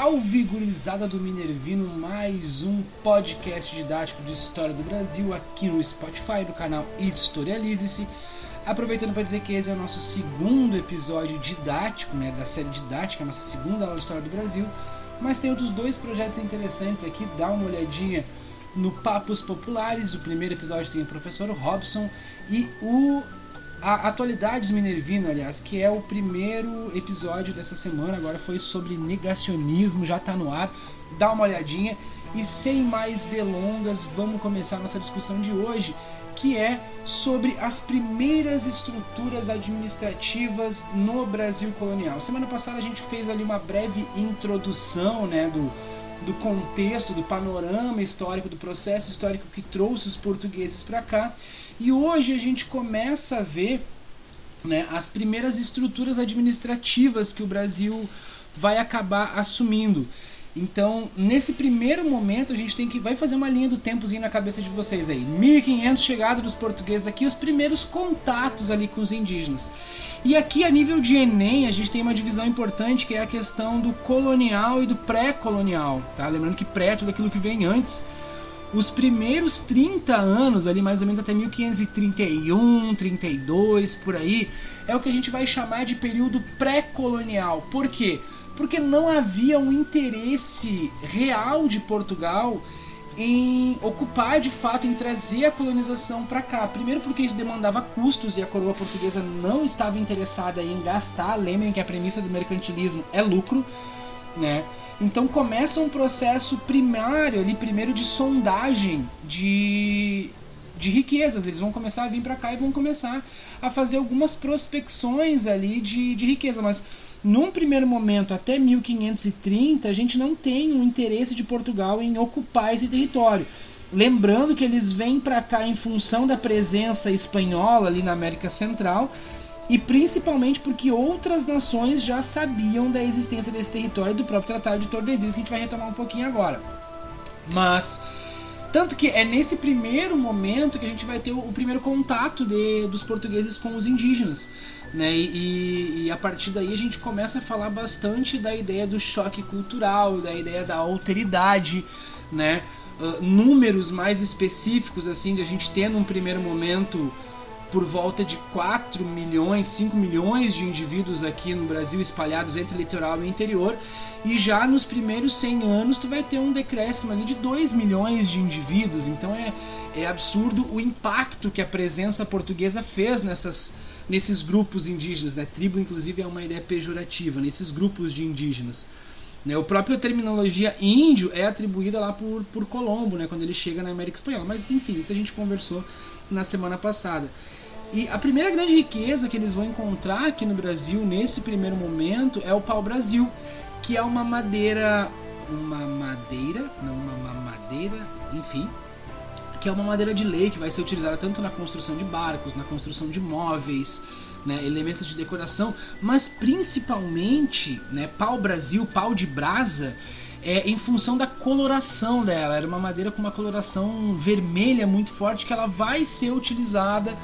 Salve gurizada do Minervino, mais um podcast didático de história do Brasil aqui no Spotify, no canal Historialize-se. Aproveitando para dizer que esse é o nosso segundo episódio didático, né, da série didática, nossa segunda aula de história do Brasil. Mas tem outros dois projetos interessantes aqui, dá uma olhadinha no Papos Populares. O primeiro episódio tem o professor Robson e o a Atualidades Minervino, aliás, que é o primeiro episódio dessa semana, agora foi sobre negacionismo, já está no ar, dá uma olhadinha. E sem mais delongas, vamos começar nossa discussão de hoje, que é sobre as primeiras estruturas administrativas no Brasil colonial. Semana passada a gente fez ali uma breve introdução né, do, do contexto, do panorama histórico, do processo histórico que trouxe os portugueses para cá. E hoje a gente começa a ver né, as primeiras estruturas administrativas que o Brasil vai acabar assumindo. Então, nesse primeiro momento, a gente tem que vai fazer uma linha do tempozinho na cabeça de vocês aí. 1500 chegada dos portugueses aqui, os primeiros contatos ali com os indígenas. E aqui a nível de ENEM, a gente tem uma divisão importante que é a questão do colonial e do pré-colonial, tá? Lembrando que pré é tudo aquilo que vem antes os primeiros 30 anos, ali mais ou menos até 1531, 32, por aí, é o que a gente vai chamar de período pré-colonial. Por quê? Porque não havia um interesse real de Portugal em ocupar de fato, em trazer a colonização para cá. Primeiro porque isso demandava custos e a coroa portuguesa não estava interessada em gastar. Lembrem que a premissa do mercantilismo é lucro, né? Então começa um processo primário ali, primeiro de sondagem de, de riquezas. Eles vão começar a vir para cá e vão começar a fazer algumas prospecções ali de, de riqueza. Mas num primeiro momento, até 1530, a gente não tem um interesse de Portugal em ocupar esse território. Lembrando que eles vêm para cá em função da presença espanhola ali na América Central e principalmente porque outras nações já sabiam da existência desse território do próprio Tratado de Tordesilhas, que a gente vai retomar um pouquinho agora. Mas, tanto que é nesse primeiro momento que a gente vai ter o, o primeiro contato de, dos portugueses com os indígenas. Né? E, e, a partir daí a gente começa a falar bastante da ideia do choque cultural, da ideia da alteridade, né? Uh, números mais específicos assim de a gente ter num primeiro momento por volta de 4 milhões, 5 milhões de indivíduos aqui no Brasil espalhados entre litoral e interior, e já nos primeiros 100 anos tu vai ter um decréscimo ali de 2 milhões de indivíduos, então é, é absurdo o impacto que a presença portuguesa fez nessas, nesses grupos indígenas, né? tribo inclusive é uma ideia pejorativa, nesses grupos de indígenas. Né? O próprio terminologia índio é atribuída lá por, por Colombo, né? quando ele chega na América Espanhola, mas enfim, isso a gente conversou na semana passada. E a primeira grande riqueza que eles vão encontrar aqui no Brasil nesse primeiro momento é o pau-brasil, que é uma madeira, uma madeira, não uma madeira, enfim, que é uma madeira de lei que vai ser utilizada tanto na construção de barcos, na construção de móveis, né, elementos de decoração, mas principalmente, né, pau-brasil, pau de brasa, é, em função da coloração dela. Era uma madeira com uma coloração vermelha muito forte que ela vai ser utilizada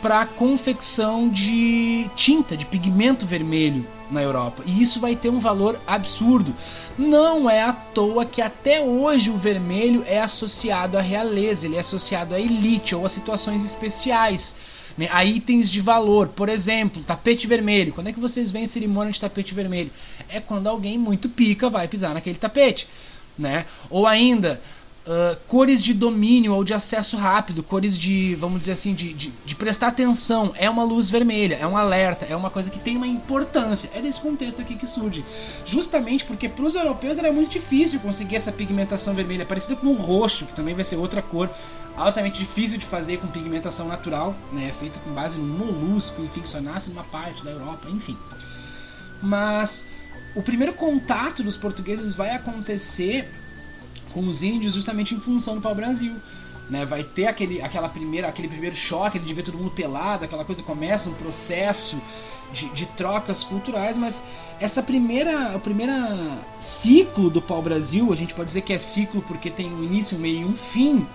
para confecção de tinta, de pigmento vermelho na Europa. E isso vai ter um valor absurdo. Não é à toa que até hoje o vermelho é associado à realeza, ele é associado à elite ou a situações especiais. Né, a itens de valor, por exemplo, tapete vermelho. Quando é que vocês veem cerimônia de tapete vermelho? É quando alguém muito pica vai pisar naquele tapete. Né? Ou ainda, uh, cores de domínio ou de acesso rápido, cores de, vamos dizer assim, de, de, de, prestar atenção. É uma luz vermelha, é um alerta, é uma coisa que tem uma importância. É desse contexto aqui que surge. Justamente porque para os europeus era muito difícil conseguir essa pigmentação vermelha, parecida com o roxo, que também vai ser outra cor altamente difícil de fazer com pigmentação natural, né, feita com base no molusco, enfim, que só nasce numa parte da Europa, enfim. Mas o primeiro contato dos portugueses vai acontecer com os índios justamente em função do pau-brasil. Né, vai ter aquele, aquela primeira, aquele primeiro choque de ver todo mundo pelado, aquela coisa começa um processo de, de trocas culturais, mas essa primeira, o primeiro ciclo do pau-brasil, a gente pode dizer que é ciclo porque tem um início, um meio e um fim,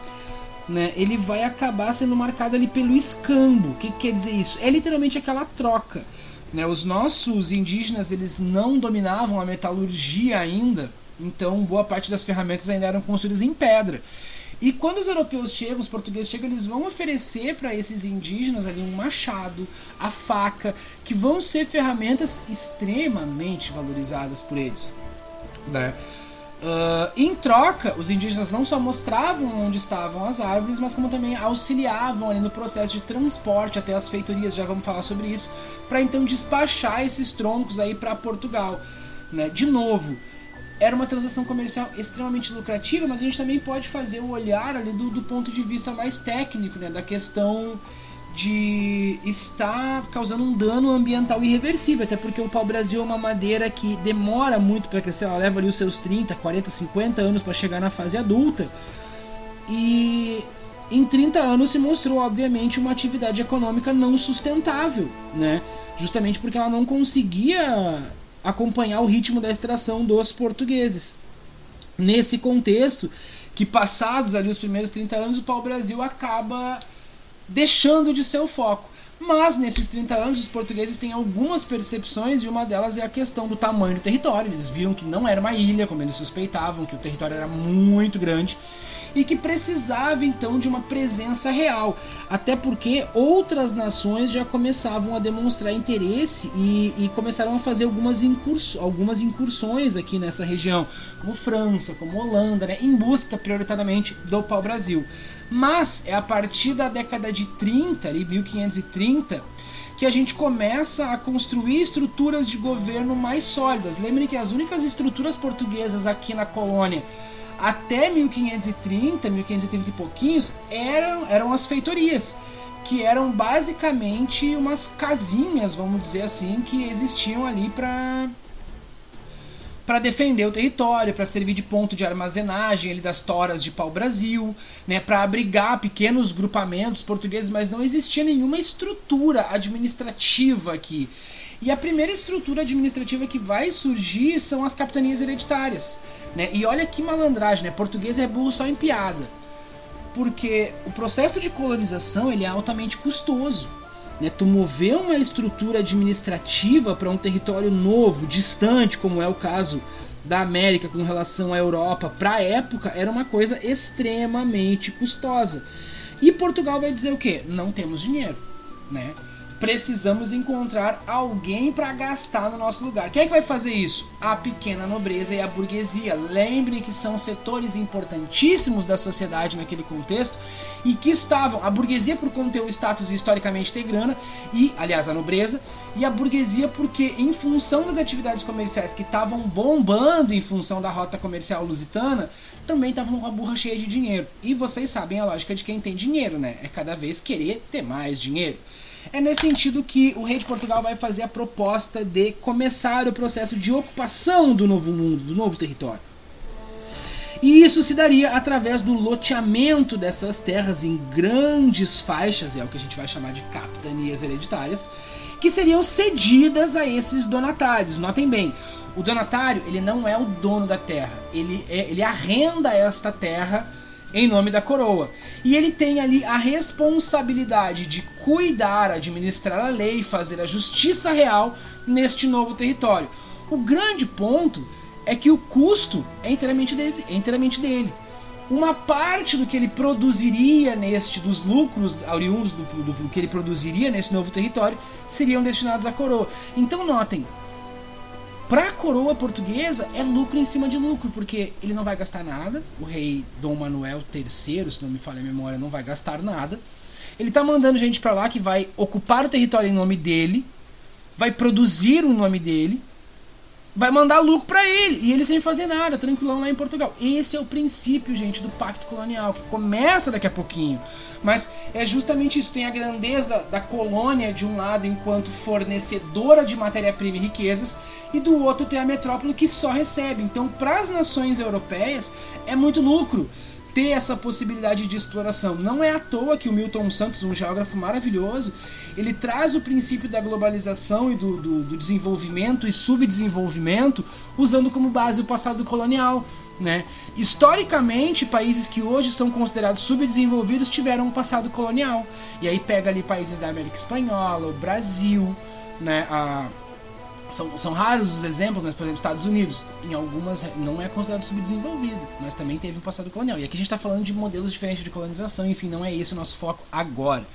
né, ele vai acabar sendo marcado ali pelo escambo. O que, que quer dizer isso? É literalmente aquela troca Né? Os nossos indígenas eles não dominavam a metalurgia ainda, então boa parte das ferramentas ainda eram construídas em pedra. E quando os europeus chegam, os portugueses chegam, eles vão oferecer para esses indígenas ali um machado, a faca, que vão ser ferramentas extremamente valorizadas por eles. Né? Uh, em troca, os indígenas não só mostravam onde estavam as árvores, mas como também auxiliavam ali no processo de transporte até as feitorias, já vamos falar sobre isso, para então despachar esses troncos aí para Portugal. Né? De novo, era uma transação comercial extremamente lucrativa, mas a gente também pode fazer o olhar ali do, do ponto de vista mais técnico, né? da questão de estar causando um dano ambiental irreversível, até porque o pau-brasil é uma madeira que demora muito para crescer, ela leva ali os seus 30, 40, 50 anos para chegar na fase adulta. E em 30 anos se mostrou, obviamente, uma atividade econômica não sustentável, né? Justamente porque ela não conseguia acompanhar o ritmo da extração dos portugueses. Nesse contexto, que passados ali os primeiros 30 anos, o pau-brasil acaba deixando de ser o foco. Mas nesses 30 anos os portugueses têm algumas percepções e uma delas é a questão do tamanho do território. Eles viram que não era uma ilha, como eles suspeitavam, que o território era muito grande e que precisava então de uma presença real, até porque outras nações já começavam a demonstrar interesse e, e começaram a fazer algumas, algumas incursões aqui nessa região, como França, como Holanda, né, em busca prioritariamente do pau-brasil. Mas é a partir da década de 30, ali, 1530, que a gente começa a construir estruturas de governo mais sólidas. Lembrem que as únicas estruturas portuguesas aqui na colônia até 1530, 1530 e pouquinhos, eram, eram as feitorias, que eram basicamente umas casinhas, vamos dizer assim, que existiam ali para para defender o território, para servir de ponto de armazenagem ele das toras de pau-brasil, né, para abrigar pequenos grupamentos portugueses, mas não existia nenhuma estrutura administrativa aqui. E a primeira estrutura administrativa que vai surgir são as capitanias hereditárias. Né? E olha que malandragem, né? português é burro só em piada. Porque o processo de colonização ele é altamente custoso. Né? Tu mover uma estrutura administrativa para um território novo, distante, como é o caso da América com relação à Europa, para a época, era uma coisa extremamente custosa. E Portugal vai dizer o quê? Não temos dinheiro, né? Precisamos encontrar alguém para gastar no nosso lugar. Quem é que vai fazer isso? A pequena nobreza e a burguesia. Lembre que são setores importantíssimos da sociedade naquele contexto e que estavam a burguesia por conter o status historicamente ter grana e, aliás, a nobreza e a burguesia porque em função das atividades comerciais que estavam bombando em função da rota comercial lusitana, também estavam com a burra cheia de dinheiro. E vocês sabem a lógica de quem tem dinheiro, né? É cada vez querer ter mais dinheiro. É nesse sentido que o rei de Portugal vai fazer a proposta de começar o processo de ocupação do novo mundo, do novo território. E isso se daria através do loteamento dessas terras em grandes faixas, é o que a gente vai chamar de capitanias hereditárias, que seriam cedidas a esses donatários. Notem bem, o donatário ele não é o dono da terra, ele, é, ele arrenda esta terra em nome da coroa. E ele tem ali a responsabilidade de cuidar, administrar a lei, fazer a justiça real neste novo território. O grande ponto é que o custo é inteiramente dele. É inteiramente dele. Uma parte do que ele produziria neste, dos lucros oriundos do, do, do que ele produziria nesse novo território, seriam destinados à coroa. Então notem, para a coroa portuguesa é lucro em cima de lucro, porque ele não vai gastar nada. O rei Dom Manuel III, se não me falha a memória, não vai gastar nada. Ele está mandando gente para lá que vai ocupar o território em nome dele, vai produzir o nome dele, vai mandar lucro para ele e ele sem fazer nada, tranquilão lá em Portugal. Esse é o princípio, gente, do pacto colonial que começa daqui a pouquinho. Mas é justamente isso, tem a grandeza da colônia de um lado enquanto fornecedora de matéria-prima e riquezas e do outro tem a metrópole que só recebe. Então, para as nações europeias é muito lucro ter essa possibilidade de exploração. Não é à toa que o Milton Santos, um geógrafo maravilhoso, ele traz o princípio da globalização e do, do, do desenvolvimento e subdesenvolvimento usando como base o passado colonial. Né? Historicamente, países que hoje são considerados subdesenvolvidos tiveram um passado colonial. E aí pega ali países da América Espanhola, o Brasil, né, a, são, são raros os exemplos, mas, por exemplo, Estados Unidos, em algumas não é considerado subdesenvolvido, mas também teve um passado colonial. E aqui a gente está falando de modelos diferentes de colonização, enfim, não é esse o nosso foco agora.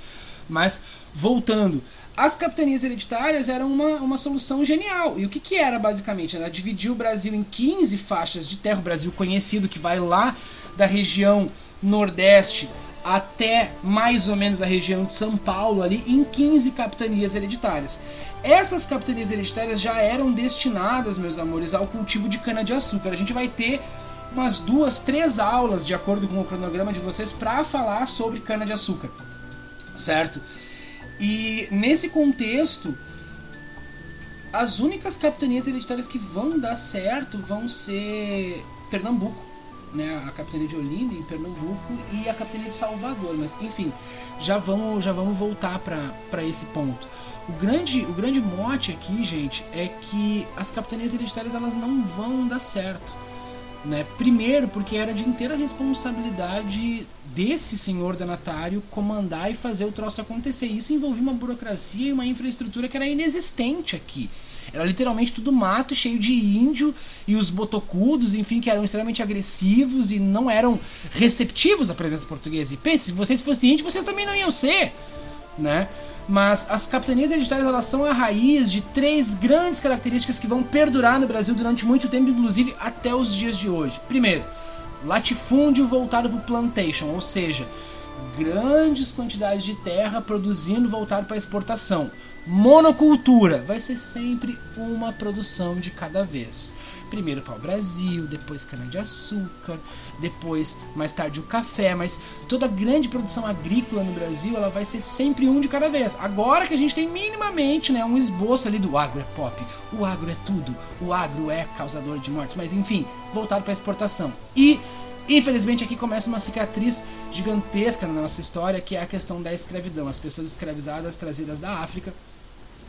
Mas, voltando, as capitanias hereditárias eram uma, uma solução genial. E o que, que era, basicamente? Ela dividiu o Brasil em 15 faixas de terra, o Brasil conhecido, que vai lá da região nordeste até mais ou menos a região de São Paulo, ali em 15 capitanias hereditárias. Essas capitanias hereditárias já eram destinadas, meus amores, ao cultivo de cana-de-açúcar. A gente vai ter umas duas, três aulas, de acordo com o cronograma de vocês, para falar sobre cana-de-açúcar, certo? E nesse contexto, as únicas capitanias hereditárias que vão dar certo vão ser Pernambuco, né, a capitania de Olinda em Pernambuco e a capitania de Salvador, mas enfim, já vamos já vamos voltar para esse ponto. O grande, o grande mote aqui, gente, é que as capitanias hereditárias elas não vão dar certo. Né? Primeiro, porque era de inteira responsabilidade desse senhor donatário comandar e fazer o troço acontecer. Isso envolvia uma burocracia e uma infraestrutura que era inexistente aqui. Era literalmente tudo mato, cheio de índio e os botocudos, enfim, que eram extremamente agressivos e não eram receptivos à presença portuguesa. E pense, se vocês fossem índios, vocês também não iam ser, né? Mas as capitanias hereditárias elas são a raiz de três grandes características que vão perdurar no Brasil durante muito tempo, inclusive até os dias de hoje. Primeiro, latifúndio voltado para o plantation, ou seja, grandes quantidades de terra produzindo voltado para exportação. Monocultura vai ser sempre uma produção de cada vez primeiro pau-brasil, depois cana-de-açúcar, depois, mais tarde, o café, mas toda grande produção agrícola no Brasil, ela vai ser sempre um de cada vez. Agora que a gente tem minimamente né, um esboço ali do agro é pop, o agro é tudo, o agro é causador de mortes, mas enfim, voltado para exportação. E Infelizmente aqui começa uma cicatriz gigantesca na nossa história, que é a questão da escravidão. As pessoas escravizadas trazidas da África,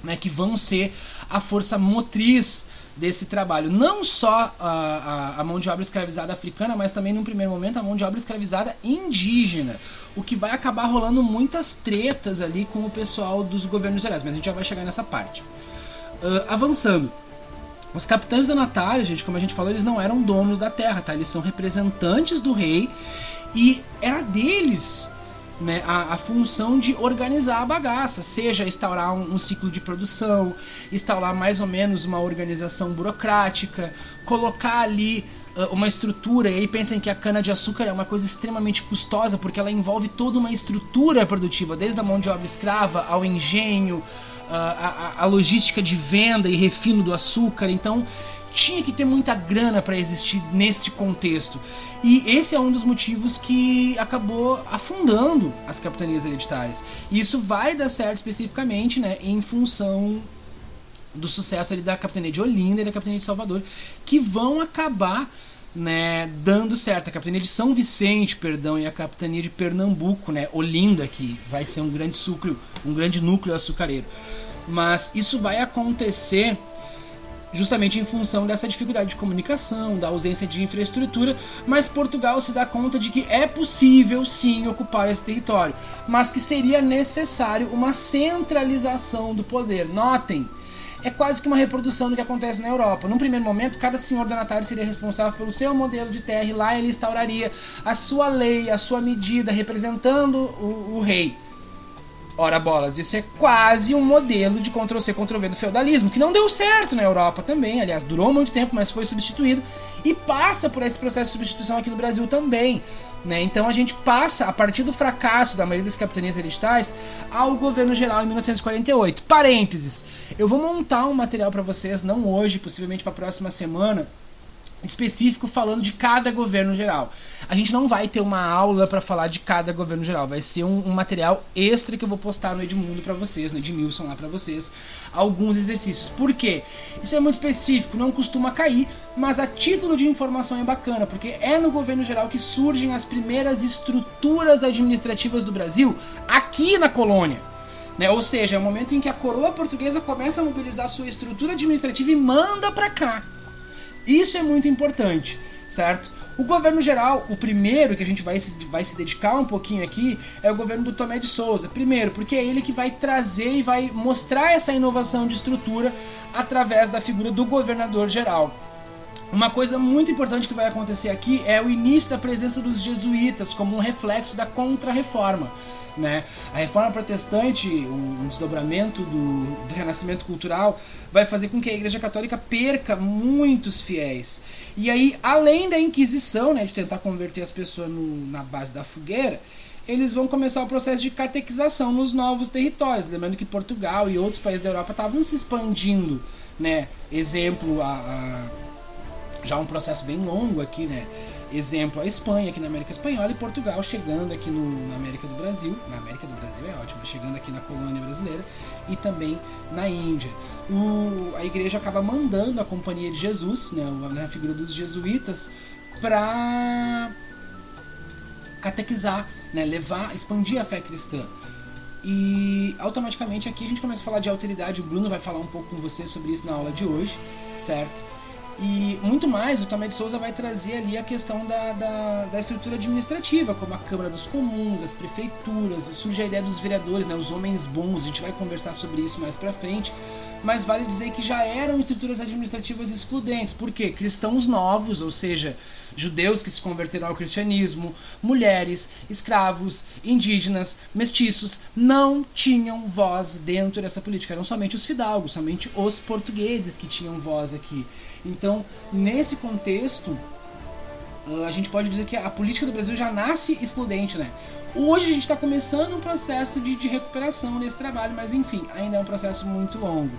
né, que vão ser a força motriz desse trabalho. Não só a, a, a, mão de obra escravizada africana, mas também, num primeiro momento, a mão de obra escravizada indígena. O que vai acabar rolando muitas tretas ali com o pessoal dos governos gerais, mas a gente já vai chegar nessa parte. Uh, avançando. Os capitães donatários, gente, como a gente falou, eles não eram donos da terra, tá? Eles são representantes do rei e era deles né, a, a, função de organizar a bagaça, seja instaurar um, um, ciclo de produção, instaurar mais ou menos uma organização burocrática, colocar ali uh, uma estrutura. E aí pensem que a cana-de-açúcar é uma coisa extremamente custosa, porque ela envolve toda uma estrutura produtiva, desde a mão de obra escrava ao engenho, uh, a, a logística de venda e refino do açúcar. Então tinha que ter muita grana para existir nesse contexto. E esse é um dos motivos que acabou afundando as capitanias hereditárias. E isso vai dar certo especificamente né, em função do sucesso ali da capitania de Olinda e da capitania de Salvador, que vão acabar né, dando certo. A capitania de São Vicente, perdão, e a capitania de Pernambuco, né, Olinda, que vai ser um grande núcleo, um grande núcleo açucareiro. Mas isso vai acontecer justamente em função dessa dificuldade de comunicação, da ausência de infraestrutura, mas Portugal se dá conta de que é possível sim ocupar esse território, mas que seria necessário uma centralização do poder. Notem, é quase que uma reprodução do que acontece na Europa. Num primeiro momento, cada senhor donatário seria responsável pelo seu modelo de terra e lá ele instauraria a sua lei, a sua medida, representando o, o rei. Ora bolas, isso é quase um modelo de Ctrl-C, Ctrl-V do feudalismo, que não deu certo na Europa também, aliás, durou muito tempo, mas foi substituído, e passa por esse processo de substituição aqui no Brasil também. Né? Então a gente passa, a partir do fracasso da maioria das capitanias hereditárias, ao governo geral em 1948. Parênteses, eu vou montar um material para vocês, não hoje, possivelmente para a próxima semana, específico falando de cada governo geral. A gente não vai ter uma aula para falar de cada governo geral, vai ser um, um, material extra que eu vou postar no Edmundo para vocês, no Edmilson lá para vocês, alguns exercícios. Por quê? Isso é muito específico, não costuma cair, mas a título de informação é bacana, porque é no governo geral que surgem as primeiras estruturas administrativas do Brasil aqui na colônia. Né? Ou seja, é o momento em que a coroa portuguesa começa a mobilizar sua estrutura administrativa e manda para cá. Isso é muito importante, certo? O governo geral, o primeiro que a gente vai se, vai se dedicar um pouquinho aqui, é o governo do Tomé de Souza. Primeiro, porque é ele que vai trazer e vai mostrar essa inovação de estrutura através da figura do governador geral. Uma coisa muito importante que vai acontecer aqui é o início da presença dos jesuítas como um reflexo da contra-reforma. Né? A reforma protestante, um desdobramento do, do, renascimento cultural, vai fazer com que a Igreja Católica perca muitos fiéis. E aí, além da Inquisição, né, de tentar converter as pessoas no, na base da fogueira, eles vão começar o processo de catequização nos novos territórios. Lembrando que Portugal e outros países da Europa estavam se expandindo. Né? Exemplo, a, a, já um processo bem longo aqui, né? Exemplo, a Espanha aqui na América Espanhola e Portugal chegando aqui no, na América do Brasil. Na América do Brasil é ótimo, chegando aqui na colônia brasileira e também na Índia. O, a igreja acaba mandando a Companhia de Jesus, né, a figura dos jesuítas, para catequizar, né, levar, expandir a fé cristã. E automaticamente aqui a gente começa a falar de alteridade. O Bruno vai falar um pouco com você sobre isso na aula de hoje, certo? E muito mais, o Tomé de Souza vai trazer ali a questão da, da, da, estrutura administrativa, como a Câmara dos Comuns, as prefeituras, surge a ideia dos vereadores, né, os homens bons, a gente vai conversar sobre isso mais pra frente. Mas vale dizer que já eram estruturas administrativas excludentes, porque cristãos novos, ou seja, judeus que se converteram ao cristianismo, mulheres, escravos, indígenas, mestiços, não tinham voz dentro dessa política. Eram somente os fidalgos, somente os portugueses que tinham voz aqui. Então, nesse contexto, ah, a gente pode dizer que a política do Brasil já nasce excludente, né? Hoje a gente está começando um processo de, de, recuperação nesse trabalho, mas enfim, ainda é um processo muito longo.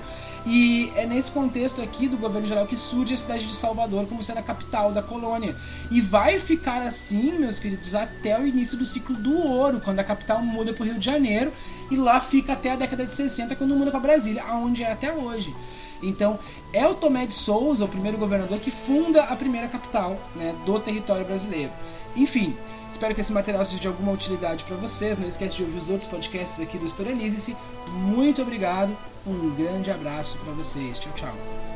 E é nesse contexto aqui do governo geral que surge a cidade de Salvador como sendo a capital da colônia. E vai ficar assim, meus queridos, até o início do ciclo do ouro, quando a capital muda para o Rio de Janeiro, e lá fica até a década de 60, quando muda para Brasília, aonde é até hoje. Então, é o Tomé de Souza, o primeiro governador, que funda a primeira capital né, do território brasileiro. Enfim, espero que esse material seja de alguma utilidade para vocês. Não esquece de ouvir os outros podcasts aqui do Historialize-se. Muito obrigado, um grande abraço para vocês. Tchau, tchau.